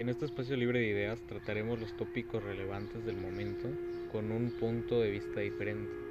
En este espacio libre de ideas trataremos los tópicos relevantes del momento con un punto de vista diferente.